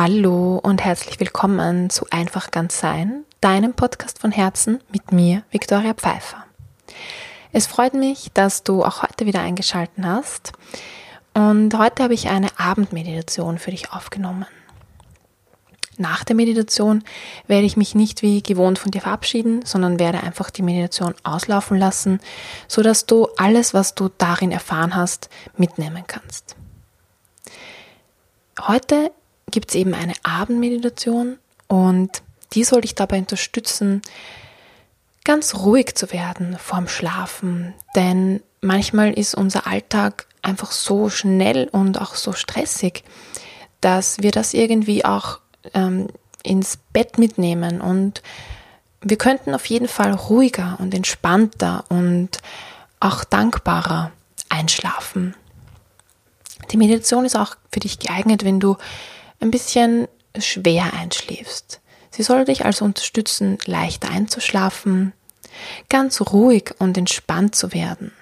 Hallo und herzlich willkommen zu Einfach ganz sein, deinem Podcast von Herzen mit mir, Viktoria Pfeiffer. Es freut mich, dass du auch heute wieder eingeschalten hast. Und heute habe ich eine Abendmeditation für dich aufgenommen. Nach der Meditation werde ich mich nicht wie gewohnt von dir verabschieden, sondern werde einfach die Meditation auslaufen lassen, so dass du alles, was du darin erfahren hast, mitnehmen kannst. Heute gibt es eben eine Abendmeditation und die soll dich dabei unterstützen, ganz ruhig zu werden vorm Schlafen. Denn manchmal ist unser Alltag einfach so schnell und auch so stressig, dass wir das irgendwie auch ähm, ins Bett mitnehmen und wir könnten auf jeden Fall ruhiger und entspannter und auch dankbarer einschlafen. Die Meditation ist auch für dich geeignet, wenn du ein bisschen schwer einschläfst. Sie soll dich also unterstützen, leichter einzuschlafen, ganz ruhig und entspannt zu werden.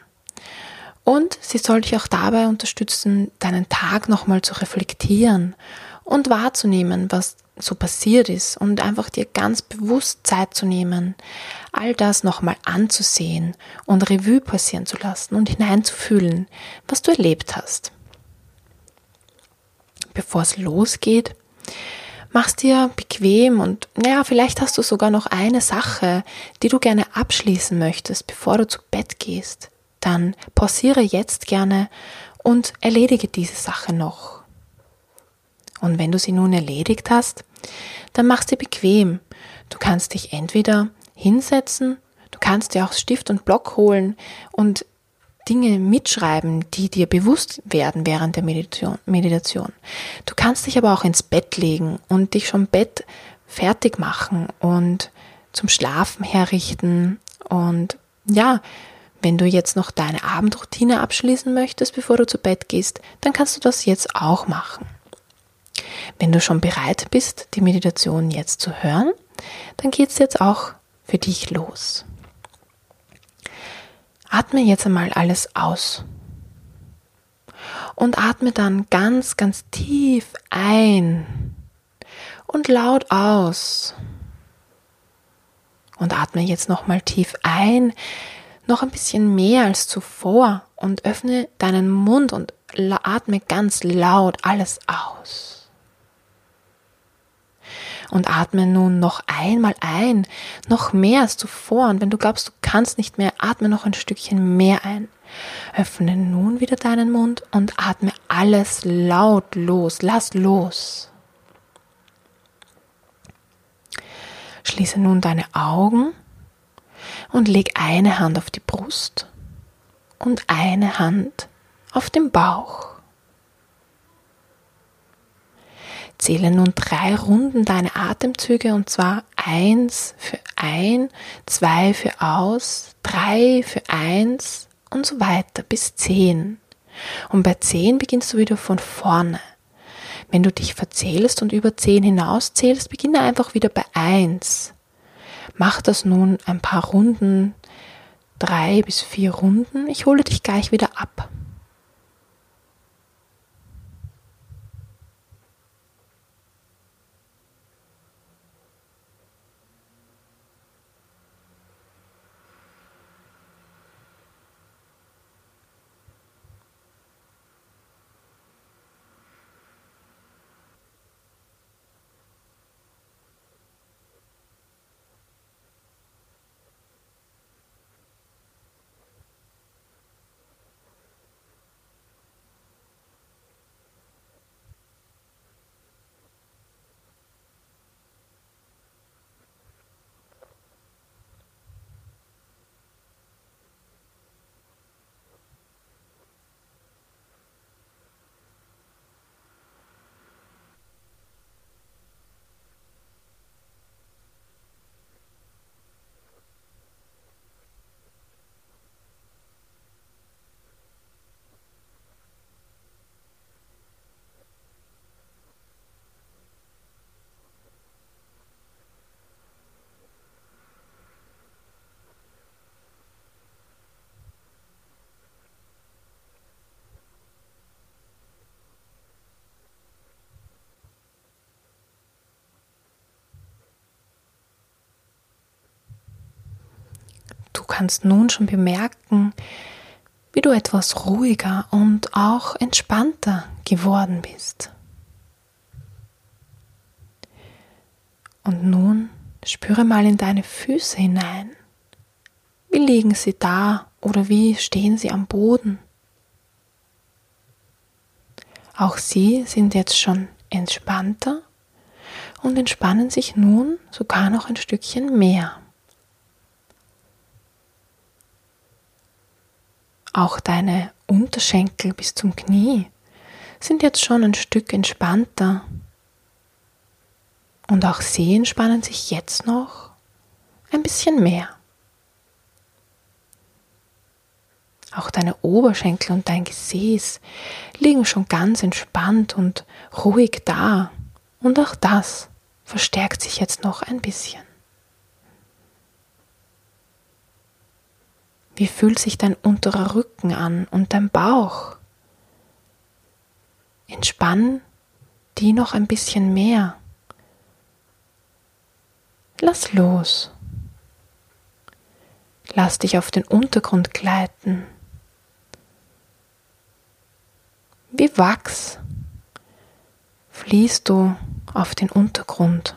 Und sie soll dich auch dabei unterstützen, deinen Tag nochmal zu reflektieren und wahrzunehmen, was so passiert ist und einfach dir ganz bewusst Zeit zu nehmen, all das nochmal anzusehen und Revue passieren zu lassen und hineinzufühlen, was du erlebt hast bevor es losgeht, mach's dir bequem und naja, vielleicht hast du sogar noch eine Sache, die du gerne abschließen möchtest, bevor du zu Bett gehst. Dann pausiere jetzt gerne und erledige diese Sache noch. Und wenn du sie nun erledigt hast, dann mach's dir bequem. Du kannst dich entweder hinsetzen, du kannst dir auch Stift und Block holen und Dinge mitschreiben, die dir bewusst werden während der Meditation. Du kannst dich aber auch ins Bett legen und dich schon Bett fertig machen und zum Schlafen herrichten. Und ja, wenn du jetzt noch deine Abendroutine abschließen möchtest, bevor du zu Bett gehst, dann kannst du das jetzt auch machen. Wenn du schon bereit bist, die Meditation jetzt zu hören, dann geht es jetzt auch für dich los. Atme jetzt einmal alles aus. Und atme dann ganz, ganz tief ein und laut aus. Und atme jetzt nochmal tief ein, noch ein bisschen mehr als zuvor und öffne deinen Mund und atme ganz laut alles aus und atme nun noch einmal ein, noch mehr als zuvor. Und wenn du glaubst, du kannst nicht mehr, atme noch ein Stückchen mehr ein. Öffne nun wieder deinen Mund und atme alles laut los. Lass los. Schließe nun deine Augen und leg eine Hand auf die Brust und eine Hand auf den Bauch. Zähle nun drei Runden deine Atemzüge und zwar eins für ein, zwei für aus, drei für eins und so weiter bis zehn. Und bei zehn beginnst du wieder von vorne. Wenn du dich verzählst und über zehn hinauszählst, beginne einfach wieder bei eins. Mach das nun ein paar Runden, drei bis vier Runden. Ich hole dich gleich wieder ab. Kannst nun schon bemerken, wie du etwas ruhiger und auch entspannter geworden bist. Und nun spüre mal in deine Füße hinein. Wie liegen sie da oder wie stehen sie am Boden? Auch sie sind jetzt schon entspannter und entspannen sich nun sogar noch ein Stückchen mehr. Auch deine Unterschenkel bis zum Knie sind jetzt schon ein Stück entspannter. Und auch sie entspannen sich jetzt noch ein bisschen mehr. Auch deine Oberschenkel und dein Gesäß liegen schon ganz entspannt und ruhig da. Und auch das verstärkt sich jetzt noch ein bisschen. Wie fühlt sich dein unterer Rücken an und dein Bauch? Entspann die noch ein bisschen mehr. Lass los. Lass dich auf den Untergrund gleiten. Wie Wachs fließt du auf den Untergrund.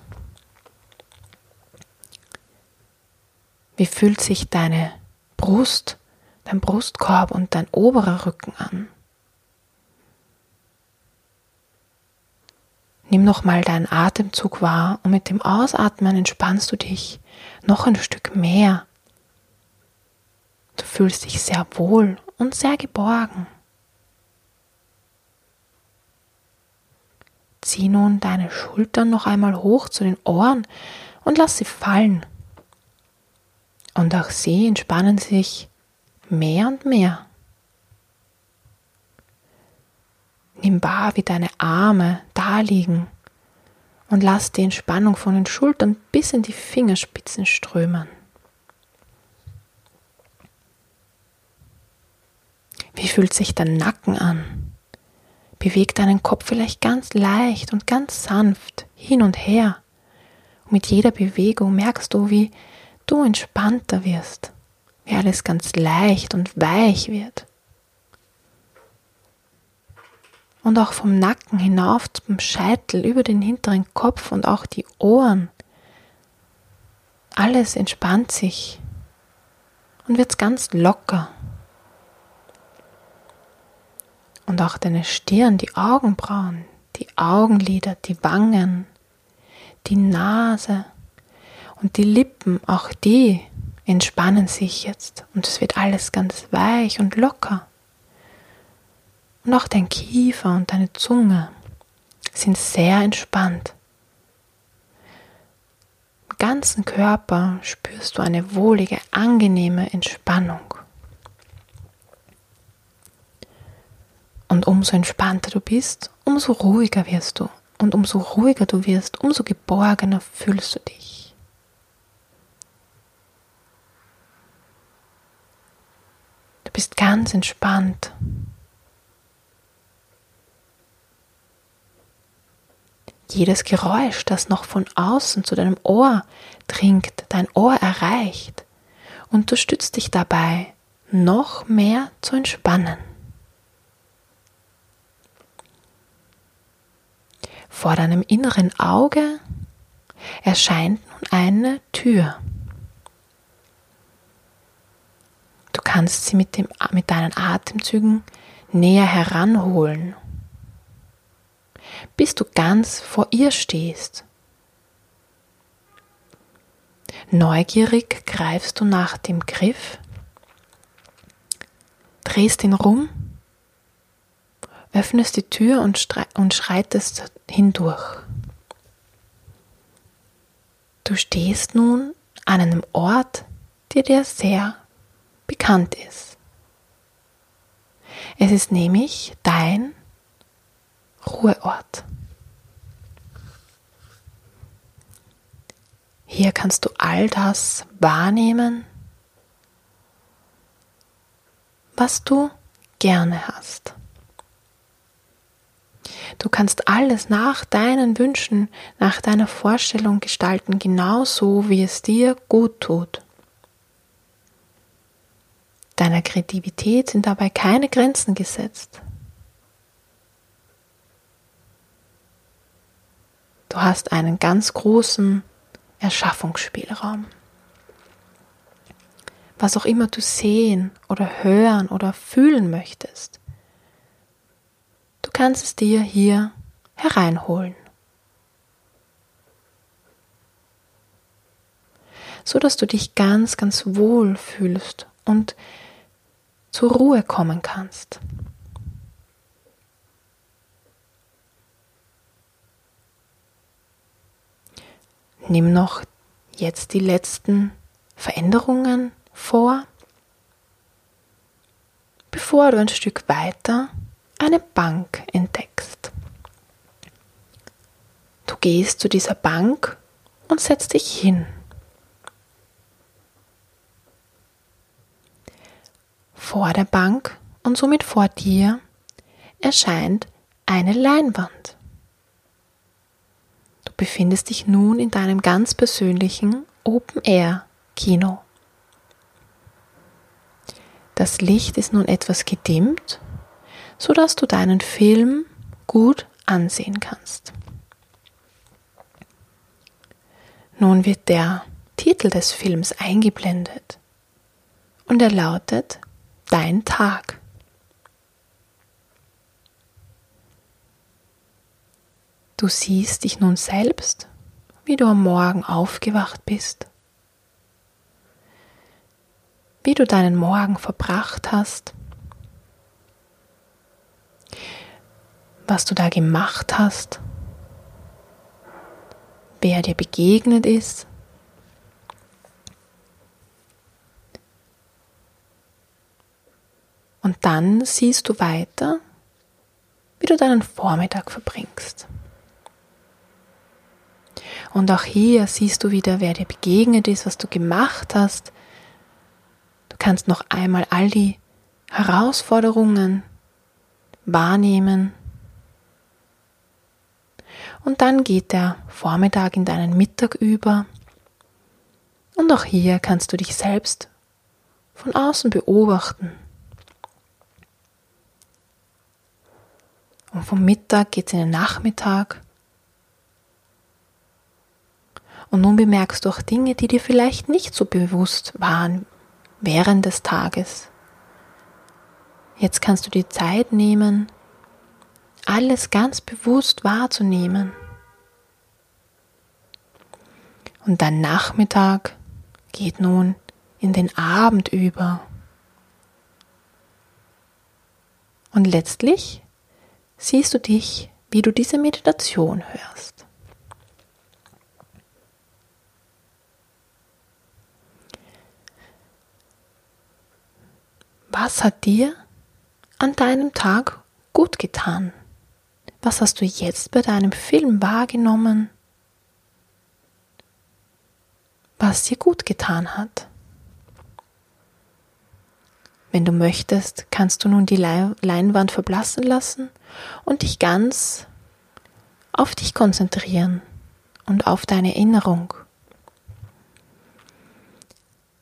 Wie fühlt sich deine Brust, dein Brustkorb und dein oberer Rücken an. Nimm nochmal deinen Atemzug wahr und mit dem Ausatmen entspannst du dich noch ein Stück mehr. Du fühlst dich sehr wohl und sehr geborgen. Zieh nun deine Schultern noch einmal hoch zu den Ohren und lass sie fallen. Und auch sie entspannen sich mehr und mehr. Nimm wahr, wie deine Arme da liegen und lass die Entspannung von den Schultern bis in die Fingerspitzen strömen. Wie fühlt sich dein Nacken an? Beweg deinen Kopf vielleicht ganz leicht und ganz sanft hin und her. Und mit jeder Bewegung merkst du, wie du entspannter wirst, wie alles ganz leicht und weich wird. Und auch vom Nacken hinauf zum Scheitel, über den hinteren Kopf und auch die Ohren. Alles entspannt sich und wird ganz locker. Und auch deine Stirn, die Augenbrauen, die Augenlider, die Wangen, die Nase, und die Lippen, auch die entspannen sich jetzt und es wird alles ganz weich und locker. Und auch dein Kiefer und deine Zunge sind sehr entspannt. Im ganzen Körper spürst du eine wohlige, angenehme Entspannung. Und umso entspannter du bist, umso ruhiger wirst du. Und umso ruhiger du wirst, umso geborgener fühlst du dich. Bist ganz entspannt. Jedes Geräusch, das noch von außen zu deinem Ohr dringt, dein Ohr erreicht, unterstützt dich dabei, noch mehr zu entspannen. Vor deinem inneren Auge erscheint nun eine Tür. Kannst sie mit, dem, mit deinen Atemzügen näher heranholen, bis du ganz vor ihr stehst. Neugierig greifst du nach dem Griff, drehst ihn rum, öffnest die Tür und, und schreitest hindurch. Du stehst nun an einem Ort, der dir sehr bekannt ist. Es ist nämlich dein Ruheort. Hier kannst du all das wahrnehmen, was du gerne hast. Du kannst alles nach deinen Wünschen, nach deiner Vorstellung gestalten, genauso wie es dir gut tut. Deiner Kreativität sind dabei keine Grenzen gesetzt. Du hast einen ganz großen Erschaffungsspielraum. Was auch immer du sehen oder hören oder fühlen möchtest, du kannst es dir hier hereinholen. So dass du dich ganz, ganz wohl fühlst und zur Ruhe kommen kannst. Nimm noch jetzt die letzten Veränderungen vor, bevor du ein Stück weiter eine Bank entdeckst. Du gehst zu dieser Bank und setzt dich hin. Vor der Bank und somit vor dir erscheint eine Leinwand. Du befindest dich nun in deinem ganz persönlichen Open-Air-Kino. Das Licht ist nun etwas gedimmt, sodass du deinen Film gut ansehen kannst. Nun wird der Titel des Films eingeblendet und er lautet dein Tag. Du siehst dich nun selbst, wie du am Morgen aufgewacht bist, wie du deinen Morgen verbracht hast, was du da gemacht hast, wer dir begegnet ist, Und dann siehst du weiter, wie du deinen Vormittag verbringst. Und auch hier siehst du wieder, wer dir begegnet ist, was du gemacht hast. Du kannst noch einmal all die Herausforderungen wahrnehmen. Und dann geht der Vormittag in deinen Mittag über. Und auch hier kannst du dich selbst von außen beobachten. Und vom Mittag geht es in den Nachmittag. Und nun bemerkst du auch Dinge, die dir vielleicht nicht so bewusst waren während des Tages. Jetzt kannst du die Zeit nehmen, alles ganz bewusst wahrzunehmen. Und dein Nachmittag geht nun in den Abend über. Und letztlich siehst du dich, wie du diese Meditation hörst. Was hat dir an deinem Tag gut getan? Was hast du jetzt bei deinem Film wahrgenommen, was dir gut getan hat? Wenn du möchtest, kannst du nun die Leinwand verblassen lassen und dich ganz auf dich konzentrieren und auf deine Erinnerung.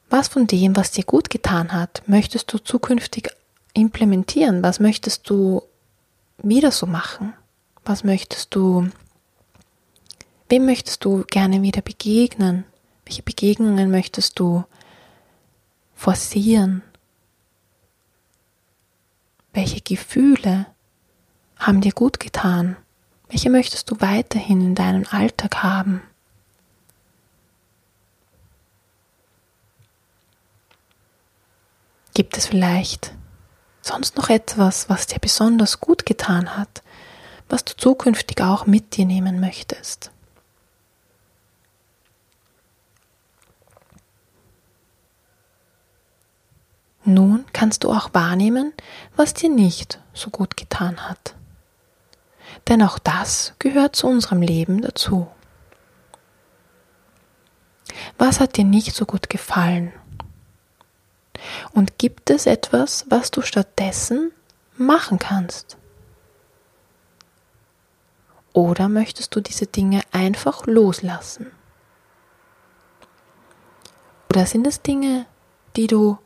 Was von dem, was dir gut getan hat, möchtest du zukünftig implementieren? Was möchtest du wieder so machen? Was möchtest du, wem möchtest du gerne wieder begegnen? Welche Begegnungen möchtest du forcieren? Welche Gefühle haben dir gut getan? Welche möchtest du weiterhin in deinem Alltag haben? Gibt es vielleicht sonst noch etwas, was dir besonders gut getan hat, was du zukünftig auch mit dir nehmen möchtest? Nun kannst du auch wahrnehmen, was dir nicht so gut getan hat. Denn auch das gehört zu unserem Leben dazu. Was hat dir nicht so gut gefallen? Und gibt es etwas, was du stattdessen machen kannst? Oder möchtest du diese Dinge einfach loslassen? Oder sind es Dinge, die du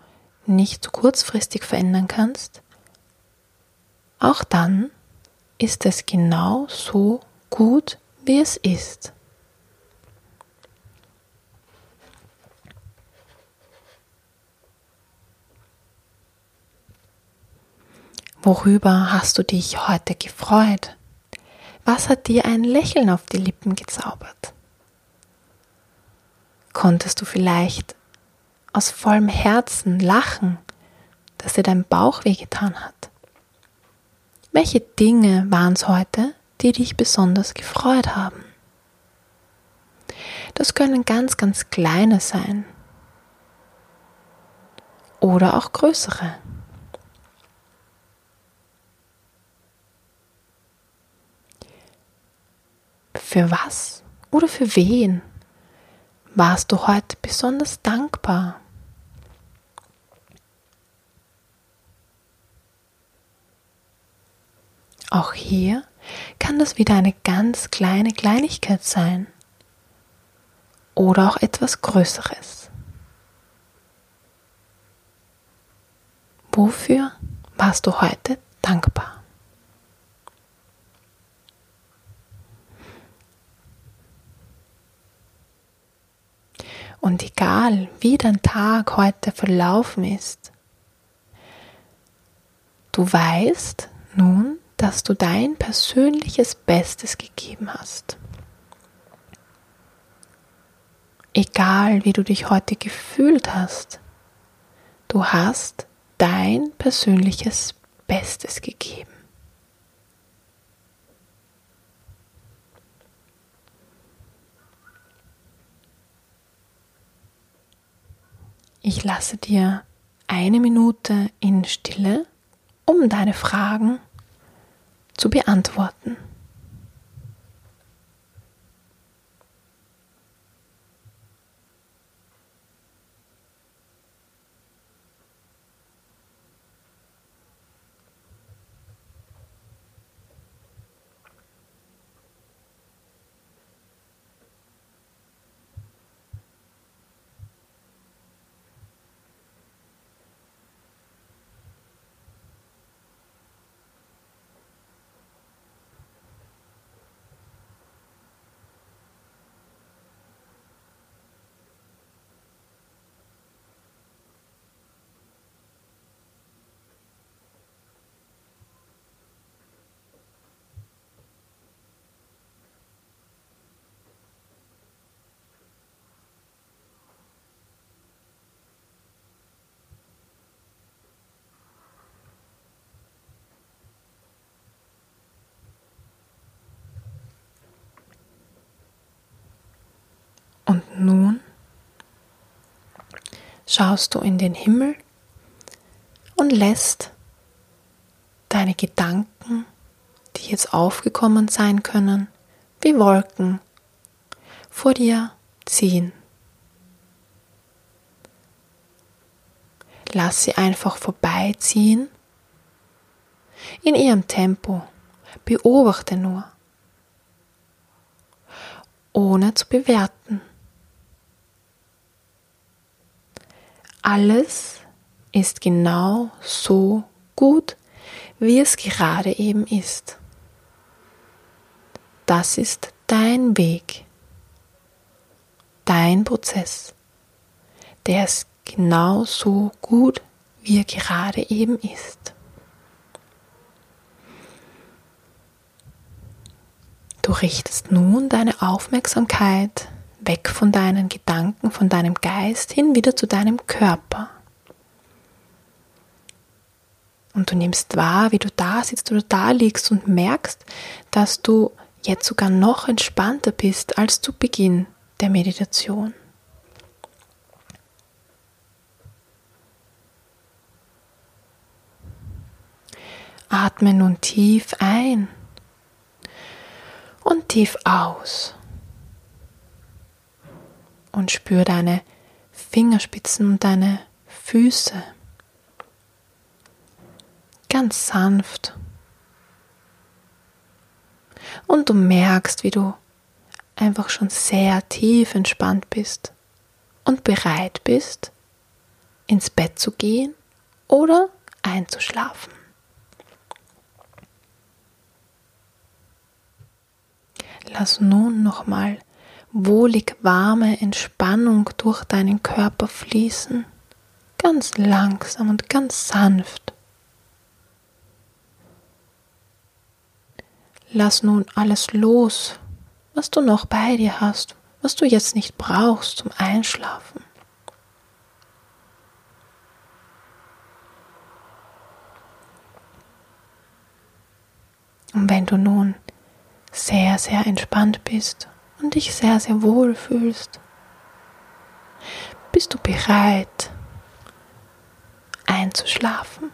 nicht kurzfristig verändern kannst, auch dann ist es genau so gut, wie es ist. Worüber hast du dich heute gefreut? Was hat dir ein Lächeln auf die Lippen gezaubert? Konntest du vielleicht aus vollem Herzen lachen, dass dir dein Bauch wehgetan hat? Welche Dinge waren es heute, die dich besonders gefreut haben? Das können ganz, ganz kleine sein oder auch größere. Für was oder für wen warst du heute besonders dankbar? Auch hier kann das wieder eine ganz kleine Kleinigkeit sein oder auch etwas Größeres. Wofür warst du heute dankbar? Und egal, wie dein Tag heute verlaufen ist, du weißt nun, dass du dein persönliches Bestes gegeben hast. Egal, wie du dich heute gefühlt hast, du hast dein persönliches Bestes gegeben. Ich lasse dir eine Minute in Stille, um deine Fragen zu beantworten. Und nun schaust du in den Himmel und lässt deine Gedanken, die jetzt aufgekommen sein können, wie Wolken vor dir ziehen. Lass sie einfach vorbeiziehen in ihrem Tempo. Beobachte nur, ohne zu bewerten. Alles ist genau so gut, wie es gerade eben ist. Das ist dein Weg, dein Prozess. Der ist genau so gut, wie er gerade eben ist. Du richtest nun deine Aufmerksamkeit weg von deinen Gedanken, von deinem Geist hin wieder zu deinem Körper. Und du nimmst wahr, wie du da sitzt oder da liegst und merkst, dass du jetzt sogar noch entspannter bist als zu Beginn der Meditation. Atme nun tief ein und tief aus und spür deine Fingerspitzen und deine Füße ganz sanft. Und du merkst, wie du einfach schon sehr tief entspannt bist und bereit bist, ins Bett zu gehen oder einzuschlafen. Lass nun nochmal wohlig warme Entspannung durch deinen Körper fließen, ganz langsam und ganz sanft. Lass nun alles los, was du noch bei dir hast, was du jetzt nicht brauchst zum Einschlafen. Und wenn du nun sehr, sehr entspannt bist und dich sehr, sehr wohl fühlst, bist du bereit einzuschlafen.